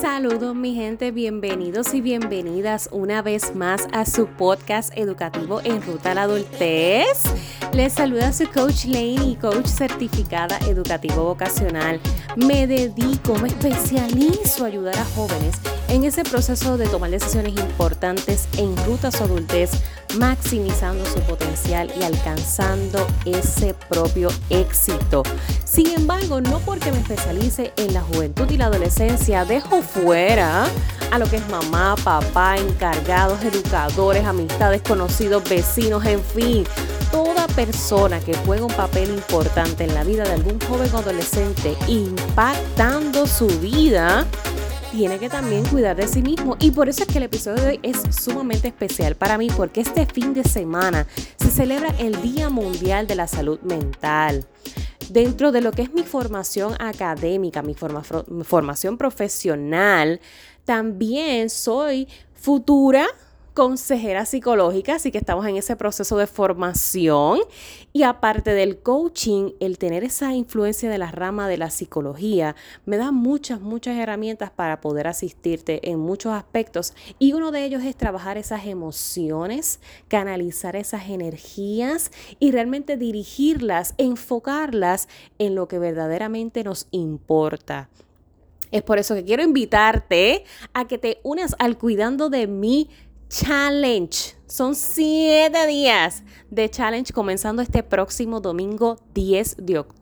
Saludos mi gente, bienvenidos y bienvenidas una vez más a su podcast educativo en ruta a la adultez. Les saluda su coach Lane y coach certificada educativo vocacional. Me dedico, me especializo a ayudar a jóvenes en ese proceso de tomar decisiones importantes en ruta a su adultez, maximizando su potencial y alcanzando ese propio éxito. Sin embargo, no porque me especialice en la juventud y la adolescencia, dejo fuera a lo que es mamá, papá, encargados, educadores, amistades, conocidos, vecinos, en fin, toda persona que juega un papel importante en la vida de algún joven o adolescente, impactando su vida tiene que también cuidar de sí mismo. Y por eso es que el episodio de hoy es sumamente especial para mí, porque este fin de semana se celebra el Día Mundial de la Salud Mental. Dentro de lo que es mi formación académica, mi formación profesional, también soy futura consejera psicológica, así que estamos en ese proceso de formación. Y aparte del coaching, el tener esa influencia de la rama de la psicología me da muchas, muchas herramientas para poder asistirte en muchos aspectos. Y uno de ellos es trabajar esas emociones, canalizar esas energías y realmente dirigirlas, enfocarlas en lo que verdaderamente nos importa. Es por eso que quiero invitarte a que te unas al cuidando de mí challenge. Son siete días de challenge comenzando este próximo domingo 10 de octubre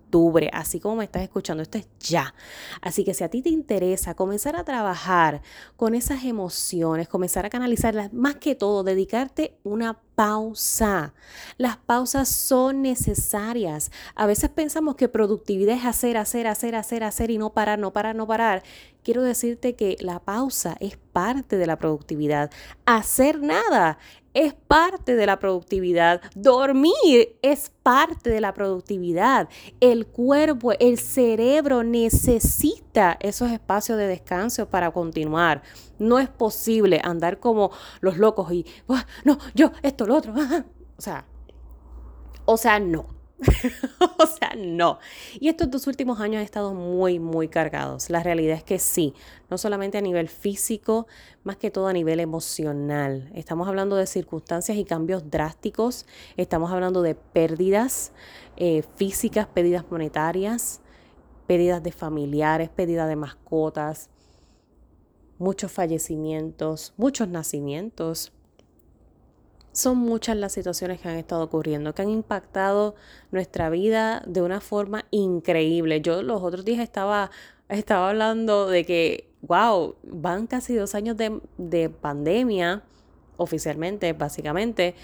así como me estás escuchando, esto es ya. Así que si a ti te interesa comenzar a trabajar con esas emociones, comenzar a canalizarlas, más que todo, dedicarte una pausa. Las pausas son necesarias. A veces pensamos que productividad es hacer, hacer, hacer, hacer, hacer y no parar, no parar, no parar. Quiero decirte que la pausa es parte de la productividad. Hacer nada es parte de la productividad. Dormir es parte de la productividad. El cuerpo, el cerebro necesita esos espacios de descanso para continuar. No es posible andar como los locos y, no, yo, esto, lo otro. o sea, o sea, no. o sea, no. Y estos dos últimos años han estado muy, muy cargados. La realidad es que sí, no solamente a nivel físico, más que todo a nivel emocional. Estamos hablando de circunstancias y cambios drásticos, estamos hablando de pérdidas eh, físicas, pérdidas monetarias, pérdidas de familiares, pérdidas de mascotas, muchos fallecimientos, muchos nacimientos, son muchas las situaciones que han estado ocurriendo, que han impactado nuestra vida de una forma increíble. Yo los otros días estaba, estaba hablando de que, wow, van casi dos años de, de pandemia, oficialmente, básicamente,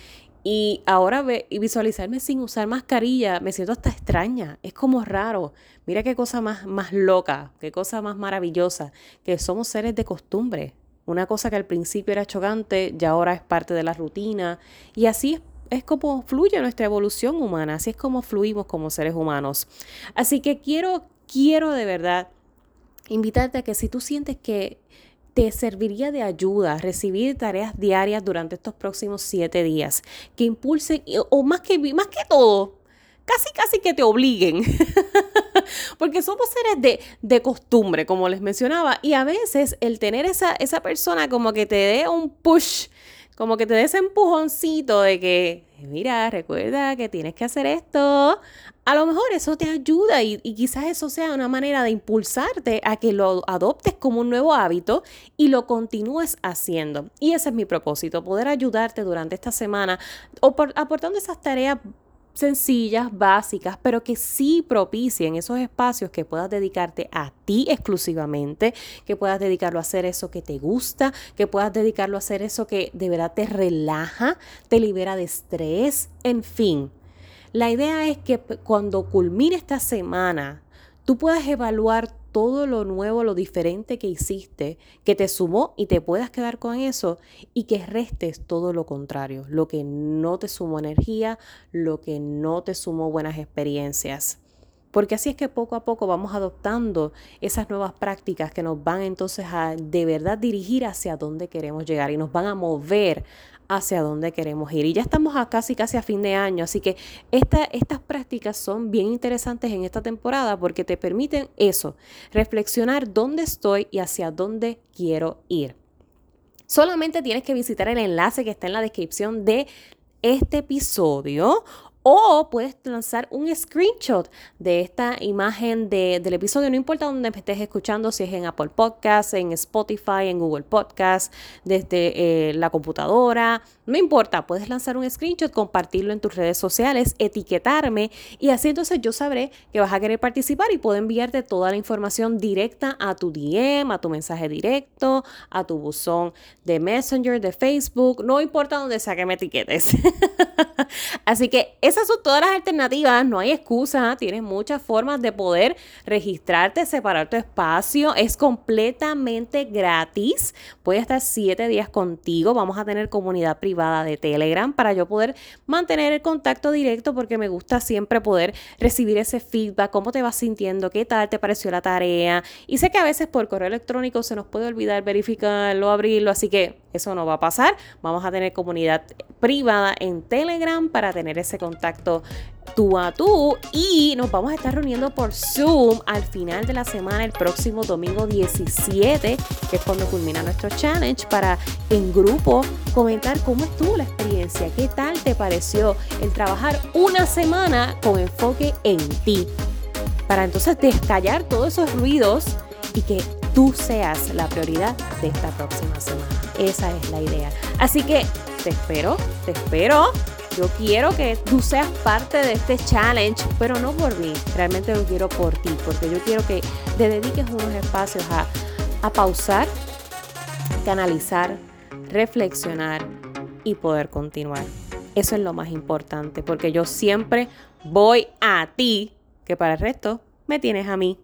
y ahora ve, y visualizarme sin usar mascarilla, me siento hasta extraña, es como raro. Mira qué cosa más, más loca, qué cosa más maravillosa, que somos seres de costumbre. Una cosa que al principio era chocante, ya ahora es parte de la rutina. Y así es, es como fluye nuestra evolución humana, así es como fluimos como seres humanos. Así que quiero, quiero de verdad invitarte a que si tú sientes que te serviría de ayuda recibir tareas diarias durante estos próximos siete días que impulsen, o más que, más que todo, casi casi que te obliguen porque somos seres de, costumbre, como les mencionaba, y a veces el tener esa, esa persona como que te dé un push, como que te dé ese empujoncito de que, mira, recuerda que tienes que hacer esto, a lo mejor eso te ayuda y, y, quizás eso sea una manera de impulsarte a que lo adoptes como un nuevo hábito y lo continúes haciendo. Y ese es mi propósito, poder ayudarte durante esta semana o aportando esas tareas sencillas, básicas, pero que sí propicien esos espacios que puedas dedicarte a ti exclusivamente, que puedas dedicarlo a hacer eso que te gusta, que puedas dedicarlo a hacer eso que de verdad te relaja, te libera de estrés, en fin. La idea es que cuando culmine esta semana, tú puedas evaluar todo lo nuevo, lo diferente que hiciste, que te sumó y te puedas quedar con eso y que restes todo lo contrario, lo que no te sumó energía, lo que no te sumó buenas experiencias. Porque así es que poco a poco vamos adoptando esas nuevas prácticas que nos van entonces a de verdad dirigir hacia dónde queremos llegar y nos van a mover hacia dónde queremos ir. Y ya estamos a casi, casi a fin de año, así que estas prácticas son bien interesantes en esta temporada porque te permiten eso, reflexionar dónde estoy y hacia dónde quiero ir. Solamente tienes que visitar el enlace que está en la descripción de este episodio o puedes lanzar un screenshot de esta imagen del episodio, no importa dónde estés escuchando, si es en Apple Podcasts, en Spotify, en Google Podcasts, desde eh, la computadora, no importa, puedes lanzar un screenshot, compartirlo en tus redes sociales, etiquetarme y así entonces yo sabré que vas a querer participar y puedo enviarte toda la información directa a tu DM, a tu mensaje directo, a tu buzón de Messenger, de Facebook, no importa dónde sea que me etiquetes. así que esas son todas las alternativas, no hay excusa, tienes muchas formas de poder registrarte, separar tu espacio, es completamente gratis, puedes estar siete días contigo, vamos a tener comunidad privada de Telegram para yo poder mantener el contacto directo porque me gusta siempre poder recibir ese feedback, cómo te vas sintiendo, qué tal te pareció la tarea. Y sé que a veces por correo electrónico se nos puede olvidar verificarlo, abrirlo, así que eso no va a pasar, vamos a tener comunidad privada en Telegram para tener ese contacto tú a tú. Y nos vamos a estar reuniendo por Zoom al final de la semana, el próximo domingo 17, que es cuando culmina nuestro challenge, para en grupo comentar cómo estuvo la experiencia, qué tal te pareció el trabajar una semana con enfoque en ti, para entonces descallar todos esos ruidos y que tú seas la prioridad de esta próxima semana. Esa es la idea. Así que te espero, te espero. Yo quiero que tú seas parte de este challenge, pero no por mí, realmente lo quiero por ti, porque yo quiero que te dediques unos espacios a, a pausar, canalizar, reflexionar y poder continuar. Eso es lo más importante, porque yo siempre voy a ti, que para el resto me tienes a mí.